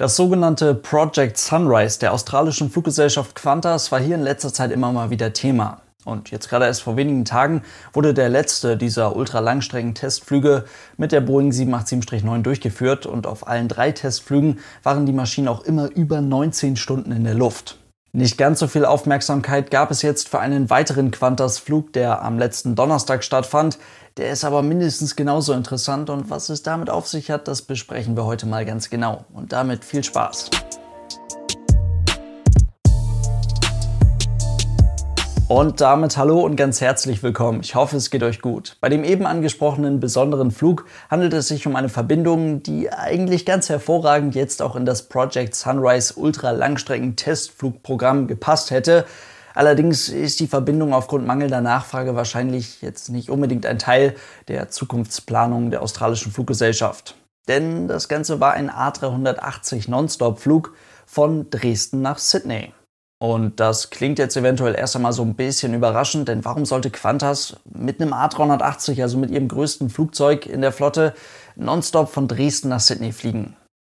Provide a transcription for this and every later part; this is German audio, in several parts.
Das sogenannte Project Sunrise der australischen Fluggesellschaft Qantas war hier in letzter Zeit immer mal wieder Thema. Und jetzt gerade erst vor wenigen Tagen wurde der letzte dieser ultralangstrecken-Testflüge mit der Boeing 787-9 durchgeführt und auf allen drei Testflügen waren die Maschinen auch immer über 19 Stunden in der Luft. Nicht ganz so viel Aufmerksamkeit gab es jetzt für einen weiteren Qantas-Flug, der am letzten Donnerstag stattfand. Der ist aber mindestens genauso interessant und was es damit auf sich hat, das besprechen wir heute mal ganz genau. Und damit viel Spaß. Und damit hallo und ganz herzlich willkommen. Ich hoffe, es geht euch gut. Bei dem eben angesprochenen besonderen Flug handelt es sich um eine Verbindung, die eigentlich ganz hervorragend jetzt auch in das Project Sunrise Ultra Langstrecken Testflugprogramm gepasst hätte. Allerdings ist die Verbindung aufgrund mangelnder Nachfrage wahrscheinlich jetzt nicht unbedingt ein Teil der Zukunftsplanung der australischen Fluggesellschaft. Denn das Ganze war ein A380 Nonstop-Flug von Dresden nach Sydney. Und das klingt jetzt eventuell erst einmal so ein bisschen überraschend, denn warum sollte Qantas mit einem A380, also mit ihrem größten Flugzeug in der Flotte, nonstop von Dresden nach Sydney fliegen?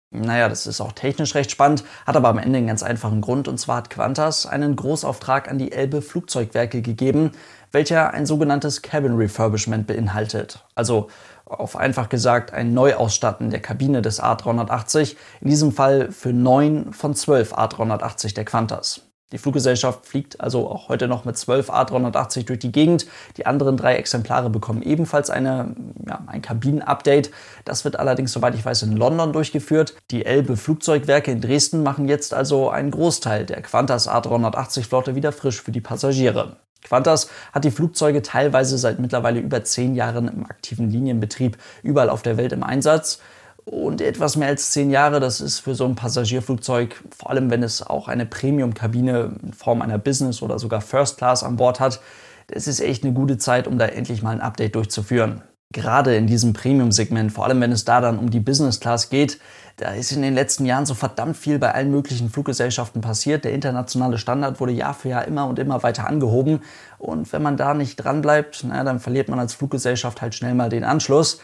Naja, das ist auch technisch recht spannend, hat aber am Ende einen ganz einfachen Grund. Und zwar hat Qantas einen Großauftrag an die Elbe Flugzeugwerke gegeben, welcher ein sogenanntes Cabin Refurbishment beinhaltet. Also auf einfach gesagt ein Neuausstatten der Kabine des A380, in diesem Fall für neun von zwölf A380 der Qantas. Die Fluggesellschaft fliegt also auch heute noch mit 12 A380 durch die Gegend. Die anderen drei Exemplare bekommen ebenfalls eine, ja, ein Kabinen-Update. Das wird allerdings, soweit ich weiß, in London durchgeführt. Die Elbe Flugzeugwerke in Dresden machen jetzt also einen Großteil der Qantas A380-Flotte wieder frisch für die Passagiere. Qantas hat die Flugzeuge teilweise seit mittlerweile über zehn Jahren im aktiven Linienbetrieb überall auf der Welt im Einsatz. Und etwas mehr als zehn Jahre, das ist für so ein Passagierflugzeug, vor allem wenn es auch eine Premium-Kabine in Form einer Business oder sogar First Class an Bord hat, das ist echt eine gute Zeit, um da endlich mal ein Update durchzuführen. Gerade in diesem Premium-Segment, vor allem wenn es da dann um die Business Class geht, da ist in den letzten Jahren so verdammt viel bei allen möglichen Fluggesellschaften passiert. Der internationale Standard wurde Jahr für Jahr immer und immer weiter angehoben. Und wenn man da nicht dranbleibt, naja, dann verliert man als Fluggesellschaft halt schnell mal den Anschluss.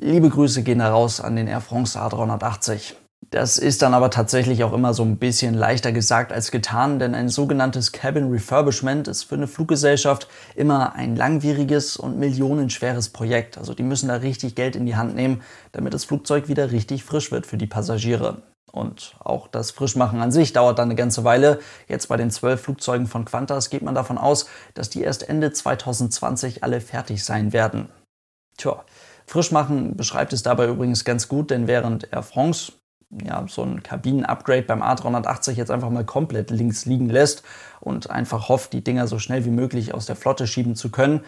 Liebe Grüße gehen heraus an den Air France A380. Das ist dann aber tatsächlich auch immer so ein bisschen leichter gesagt als getan, denn ein sogenanntes Cabin Refurbishment ist für eine Fluggesellschaft immer ein langwieriges und millionenschweres Projekt. Also die müssen da richtig Geld in die Hand nehmen, damit das Flugzeug wieder richtig frisch wird für die Passagiere. Und auch das Frischmachen an sich dauert dann eine ganze Weile. Jetzt bei den zwölf Flugzeugen von Qantas geht man davon aus, dass die erst Ende 2020 alle fertig sein werden. Tja, Frischmachen beschreibt es dabei übrigens ganz gut, denn während Air France ja, so ein Kabinen-Upgrade beim A380 jetzt einfach mal komplett links liegen lässt und einfach hofft, die Dinger so schnell wie möglich aus der Flotte schieben zu können,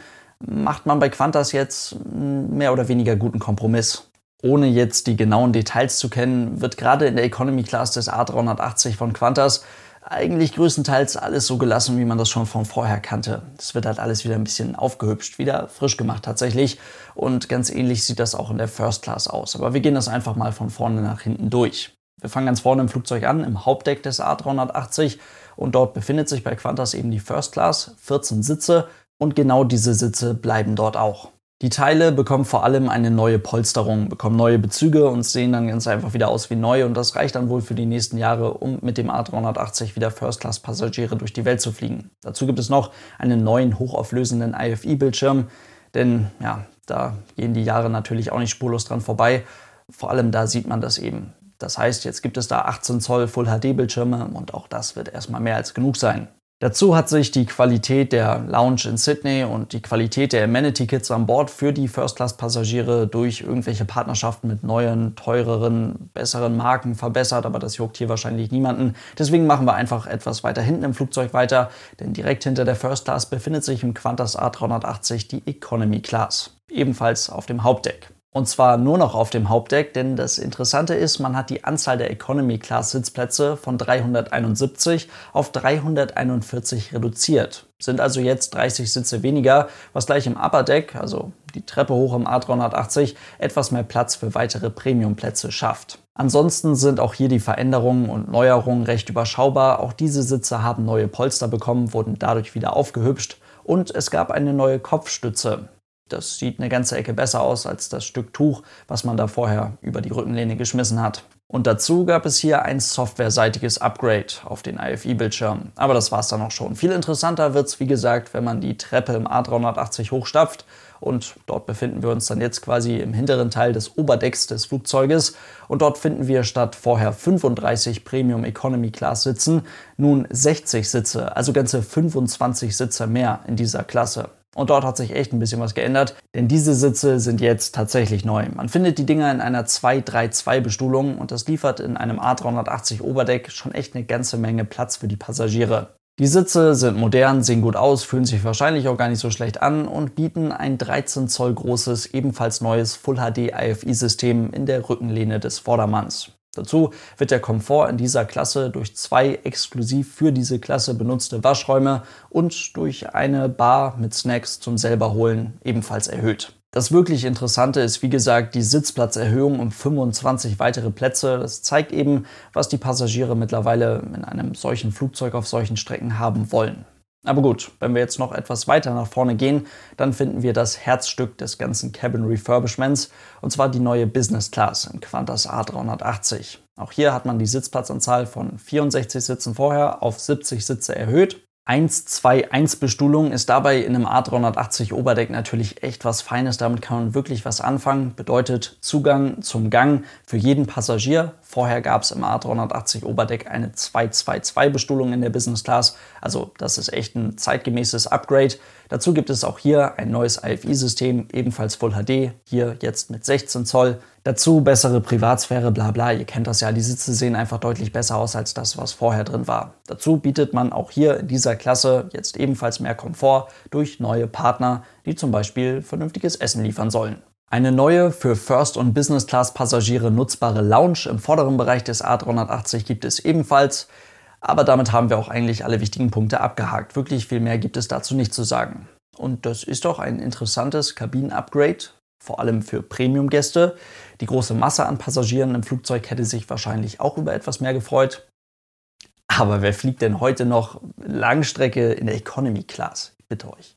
macht man bei Qantas jetzt mehr oder weniger guten Kompromiss. Ohne jetzt die genauen Details zu kennen, wird gerade in der Economy Class des A380 von Qantas eigentlich größtenteils alles so gelassen, wie man das schon von vorher kannte. Es wird halt alles wieder ein bisschen aufgehübscht, wieder frisch gemacht tatsächlich. Und ganz ähnlich sieht das auch in der First Class aus. Aber wir gehen das einfach mal von vorne nach hinten durch. Wir fangen ganz vorne im Flugzeug an, im Hauptdeck des A380. Und dort befindet sich bei Qantas eben die First Class, 14 Sitze. Und genau diese Sitze bleiben dort auch. Die Teile bekommen vor allem eine neue Polsterung, bekommen neue Bezüge und sehen dann ganz einfach wieder aus wie neu und das reicht dann wohl für die nächsten Jahre, um mit dem A380 wieder First-Class-Passagiere durch die Welt zu fliegen. Dazu gibt es noch einen neuen hochauflösenden IFI-Bildschirm, denn ja, da gehen die Jahre natürlich auch nicht spurlos dran vorbei. Vor allem da sieht man das eben. Das heißt, jetzt gibt es da 18 Zoll Full-HD-Bildschirme und auch das wird erstmal mehr als genug sein. Dazu hat sich die Qualität der Lounge in Sydney und die Qualität der Amenity Kits an Bord für die First-Class-Passagiere durch irgendwelche Partnerschaften mit neuen, teureren, besseren Marken verbessert, aber das juckt hier wahrscheinlich niemanden. Deswegen machen wir einfach etwas weiter hinten im Flugzeug weiter, denn direkt hinter der First Class befindet sich im Qantas A380 die Economy Class, ebenfalls auf dem Hauptdeck. Und zwar nur noch auf dem Hauptdeck, denn das Interessante ist, man hat die Anzahl der Economy Class Sitzplätze von 371 auf 341 reduziert. Sind also jetzt 30 Sitze weniger, was gleich im Upper Deck, also die Treppe hoch im A380, etwas mehr Platz für weitere Premiumplätze schafft. Ansonsten sind auch hier die Veränderungen und Neuerungen recht überschaubar. Auch diese Sitze haben neue Polster bekommen, wurden dadurch wieder aufgehübscht und es gab eine neue Kopfstütze. Das sieht eine ganze Ecke besser aus als das Stück Tuch, was man da vorher über die Rückenlehne geschmissen hat. Und dazu gab es hier ein softwareseitiges Upgrade auf den IFI-Bildschirm. Aber das war es dann auch schon. Viel interessanter wird es, wie gesagt, wenn man die Treppe im A380 hochstapft. Und dort befinden wir uns dann jetzt quasi im hinteren Teil des Oberdecks des Flugzeuges. Und dort finden wir statt vorher 35 Premium Economy Class Sitzen nun 60 Sitze, also ganze 25 Sitze mehr in dieser Klasse. Und dort hat sich echt ein bisschen was geändert, denn diese Sitze sind jetzt tatsächlich neu. Man findet die Dinger in einer 232-Bestuhlung und das liefert in einem A380 Oberdeck schon echt eine ganze Menge Platz für die Passagiere. Die Sitze sind modern, sehen gut aus, fühlen sich wahrscheinlich auch gar nicht so schlecht an und bieten ein 13 Zoll großes, ebenfalls neues Full HD IFI-System in der Rückenlehne des Vordermanns. Dazu wird der Komfort in dieser Klasse durch zwei exklusiv für diese Klasse benutzte Waschräume und durch eine Bar mit Snacks zum selber holen ebenfalls erhöht. Das wirklich Interessante ist, wie gesagt, die Sitzplatzerhöhung um 25 weitere Plätze. Das zeigt eben, was die Passagiere mittlerweile in einem solchen Flugzeug auf solchen Strecken haben wollen. Aber gut, wenn wir jetzt noch etwas weiter nach vorne gehen, dann finden wir das Herzstück des ganzen Cabin Refurbishments, und zwar die neue Business Class in Qantas A380. Auch hier hat man die Sitzplatzanzahl von 64 Sitzen vorher auf 70 Sitze erhöht 1-2-1-Bestuhlung ist dabei in einem A380 Oberdeck natürlich echt was Feines. Damit kann man wirklich was anfangen. Bedeutet Zugang zum Gang für jeden Passagier. Vorher gab es im A380 Oberdeck eine 2-2-2-Bestuhlung in der Business Class. Also das ist echt ein zeitgemäßes Upgrade. Dazu gibt es auch hier ein neues IFI-System, ebenfalls Full HD, hier jetzt mit 16 Zoll. Dazu bessere Privatsphäre, bla bla. Ihr kennt das ja, die Sitze sehen einfach deutlich besser aus als das, was vorher drin war. Dazu bietet man auch hier in dieser Klasse jetzt ebenfalls mehr Komfort durch neue Partner, die zum Beispiel vernünftiges Essen liefern sollen. Eine neue, für First- und Business-Class-Passagiere nutzbare Lounge im vorderen Bereich des A380 gibt es ebenfalls. Aber damit haben wir auch eigentlich alle wichtigen Punkte abgehakt. Wirklich viel mehr gibt es dazu nicht zu sagen. Und das ist doch ein interessantes Kabinen-Upgrade, vor allem für Premium-Gäste. Die große Masse an Passagieren im Flugzeug hätte sich wahrscheinlich auch über etwas mehr gefreut. Aber wer fliegt denn heute noch Langstrecke in der Economy Class? Ich bitte euch.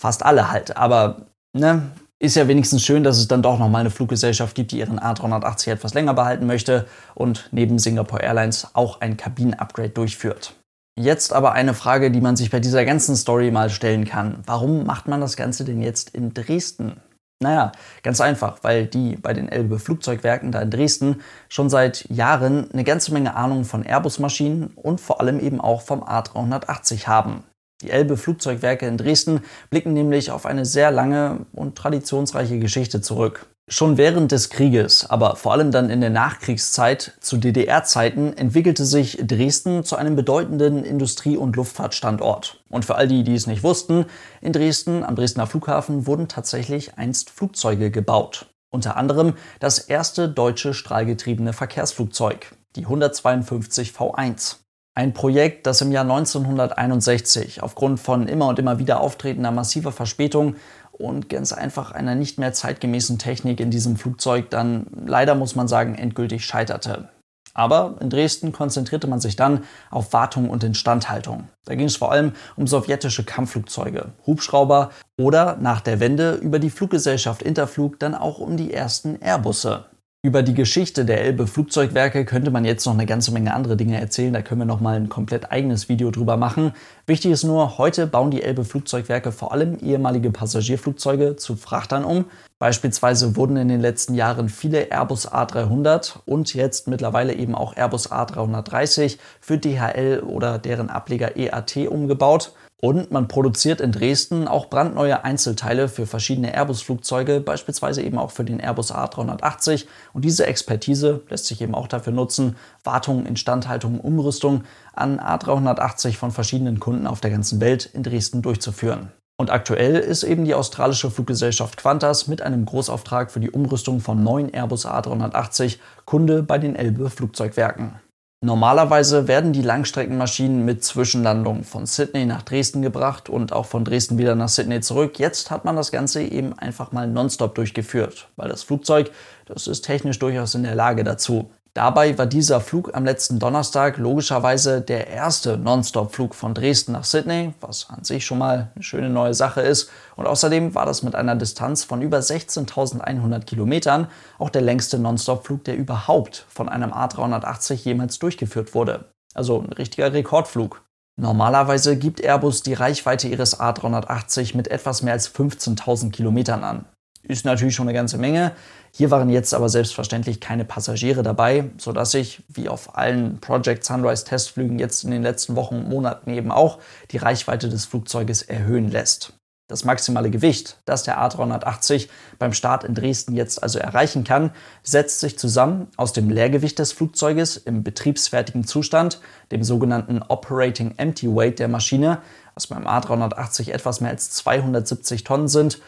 Fast alle halt. Aber ne, ist ja wenigstens schön, dass es dann doch noch mal eine Fluggesellschaft gibt, die ihren A380 etwas länger behalten möchte und neben Singapore Airlines auch ein Kabinen-Upgrade durchführt. Jetzt aber eine Frage, die man sich bei dieser ganzen Story mal stellen kann. Warum macht man das Ganze denn jetzt in Dresden? Naja, ganz einfach, weil die bei den Elbe Flugzeugwerken da in Dresden schon seit Jahren eine ganze Menge Ahnung von Airbus-Maschinen und vor allem eben auch vom A380 haben. Die Elbe Flugzeugwerke in Dresden blicken nämlich auf eine sehr lange und traditionsreiche Geschichte zurück. Schon während des Krieges, aber vor allem dann in der Nachkriegszeit zu DDR-Zeiten entwickelte sich Dresden zu einem bedeutenden Industrie- und Luftfahrtstandort. Und für all die, die es nicht wussten, in Dresden am Dresdner Flughafen wurden tatsächlich einst Flugzeuge gebaut. Unter anderem das erste deutsche strahlgetriebene Verkehrsflugzeug, die 152 V1. Ein Projekt, das im Jahr 1961 aufgrund von immer und immer wieder auftretender massiver Verspätung und ganz einfach einer nicht mehr zeitgemäßen Technik in diesem Flugzeug dann leider muss man sagen endgültig scheiterte. Aber in Dresden konzentrierte man sich dann auf Wartung und Instandhaltung. Da ging es vor allem um sowjetische Kampfflugzeuge, Hubschrauber oder nach der Wende über die Fluggesellschaft Interflug dann auch um die ersten Airbusse. Über die Geschichte der Elbe Flugzeugwerke könnte man jetzt noch eine ganze Menge andere Dinge erzählen. Da können wir noch mal ein komplett eigenes Video drüber machen. Wichtig ist nur, heute bauen die Elbe Flugzeugwerke vor allem ehemalige Passagierflugzeuge zu Frachtern um. Beispielsweise wurden in den letzten Jahren viele Airbus A300 und jetzt mittlerweile eben auch Airbus A330 für DHL oder deren Ableger EAT umgebaut. Und man produziert in Dresden auch brandneue Einzelteile für verschiedene Airbus-Flugzeuge, beispielsweise eben auch für den Airbus A380. Und diese Expertise lässt sich eben auch dafür nutzen, Wartung, Instandhaltung, Umrüstung an A380 von verschiedenen Kunden auf der ganzen Welt in Dresden durchzuführen. Und aktuell ist eben die australische Fluggesellschaft Qantas mit einem Großauftrag für die Umrüstung von neuen Airbus A380 Kunde bei den Elbe Flugzeugwerken. Normalerweise werden die Langstreckenmaschinen mit Zwischenlandung von Sydney nach Dresden gebracht und auch von Dresden wieder nach Sydney zurück. Jetzt hat man das Ganze eben einfach mal nonstop durchgeführt, weil das Flugzeug, das ist technisch durchaus in der Lage dazu. Dabei war dieser Flug am letzten Donnerstag logischerweise der erste Nonstop-Flug von Dresden nach Sydney, was an sich schon mal eine schöne neue Sache ist. Und außerdem war das mit einer Distanz von über 16.100 Kilometern auch der längste Nonstop-Flug, der überhaupt von einem A380 jemals durchgeführt wurde. Also ein richtiger Rekordflug. Normalerweise gibt Airbus die Reichweite ihres A380 mit etwas mehr als 15.000 Kilometern an. Ist natürlich schon eine ganze Menge. Hier waren jetzt aber selbstverständlich keine Passagiere dabei, sodass sich, wie auf allen Project Sunrise Testflügen jetzt in den letzten Wochen und Monaten eben auch, die Reichweite des Flugzeuges erhöhen lässt. Das maximale Gewicht, das der A380 beim Start in Dresden jetzt also erreichen kann, setzt sich zusammen aus dem Leergewicht des Flugzeuges im betriebsfertigen Zustand, dem sogenannten Operating Empty Weight der Maschine, was beim A380 etwas mehr als 270 Tonnen sind,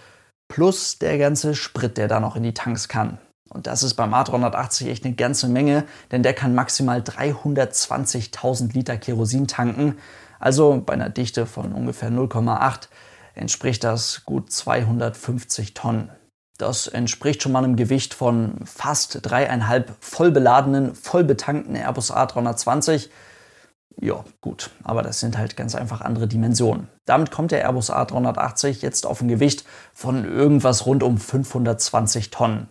plus der ganze Sprit, der da noch in die Tanks kann. Und das ist beim A380 echt eine ganze Menge, denn der kann maximal 320.000 Liter Kerosin tanken. Also bei einer Dichte von ungefähr 0,8 entspricht das gut 250 Tonnen. Das entspricht schon mal einem Gewicht von fast dreieinhalb vollbeladenen, vollbetankten Airbus A320 ja, gut, aber das sind halt ganz einfach andere Dimensionen. Damit kommt der Airbus A380 jetzt auf ein Gewicht von irgendwas rund um 520 Tonnen.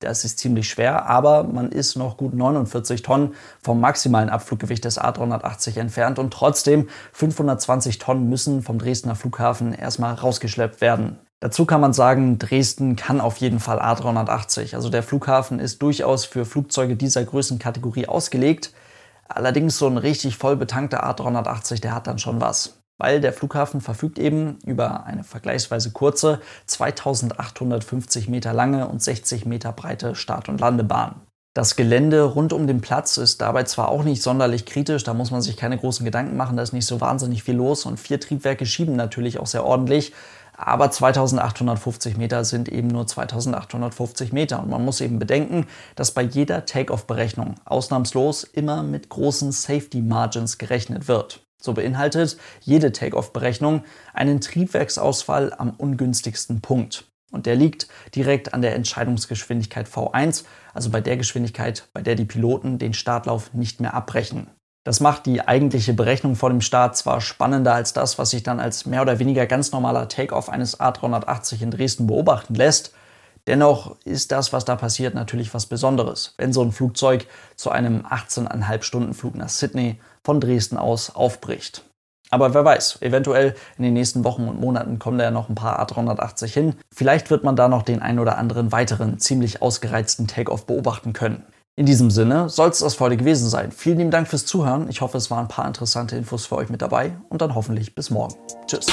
Das ist ziemlich schwer, aber man ist noch gut 49 Tonnen vom maximalen Abfluggewicht des A380 entfernt und trotzdem 520 Tonnen müssen vom Dresdner Flughafen erstmal rausgeschleppt werden. Dazu kann man sagen, Dresden kann auf jeden Fall A380. Also der Flughafen ist durchaus für Flugzeuge dieser Größenkategorie ausgelegt. Allerdings so ein richtig voll betankter A380, der hat dann schon was. Weil der Flughafen verfügt eben über eine vergleichsweise kurze, 2850 Meter lange und 60 Meter breite Start- und Landebahn. Das Gelände rund um den Platz ist dabei zwar auch nicht sonderlich kritisch, da muss man sich keine großen Gedanken machen, da ist nicht so wahnsinnig viel los und vier Triebwerke schieben natürlich auch sehr ordentlich, aber 2850 Meter sind eben nur 2850 Meter. Und man muss eben bedenken, dass bei jeder Take-off-Berechnung ausnahmslos immer mit großen Safety Margins gerechnet wird. So beinhaltet jede Take-off-Berechnung einen Triebwerksausfall am ungünstigsten Punkt. Und der liegt direkt an der Entscheidungsgeschwindigkeit V1, also bei der Geschwindigkeit, bei der die Piloten den Startlauf nicht mehr abbrechen. Das macht die eigentliche Berechnung vor dem Start zwar spannender als das, was sich dann als mehr oder weniger ganz normaler Takeoff eines A380 in Dresden beobachten lässt. Dennoch ist das, was da passiert, natürlich was Besonderes, wenn so ein Flugzeug zu einem 18,5 Stunden Flug nach Sydney von Dresden aus aufbricht. Aber wer weiß, eventuell in den nächsten Wochen und Monaten kommen da ja noch ein paar A380 hin. Vielleicht wird man da noch den ein oder anderen weiteren ziemlich ausgereizten Takeoff beobachten können. In diesem Sinne soll es das heute gewesen sein. Vielen lieben Dank fürs Zuhören. Ich hoffe, es waren ein paar interessante Infos für euch mit dabei und dann hoffentlich bis morgen. Tschüss.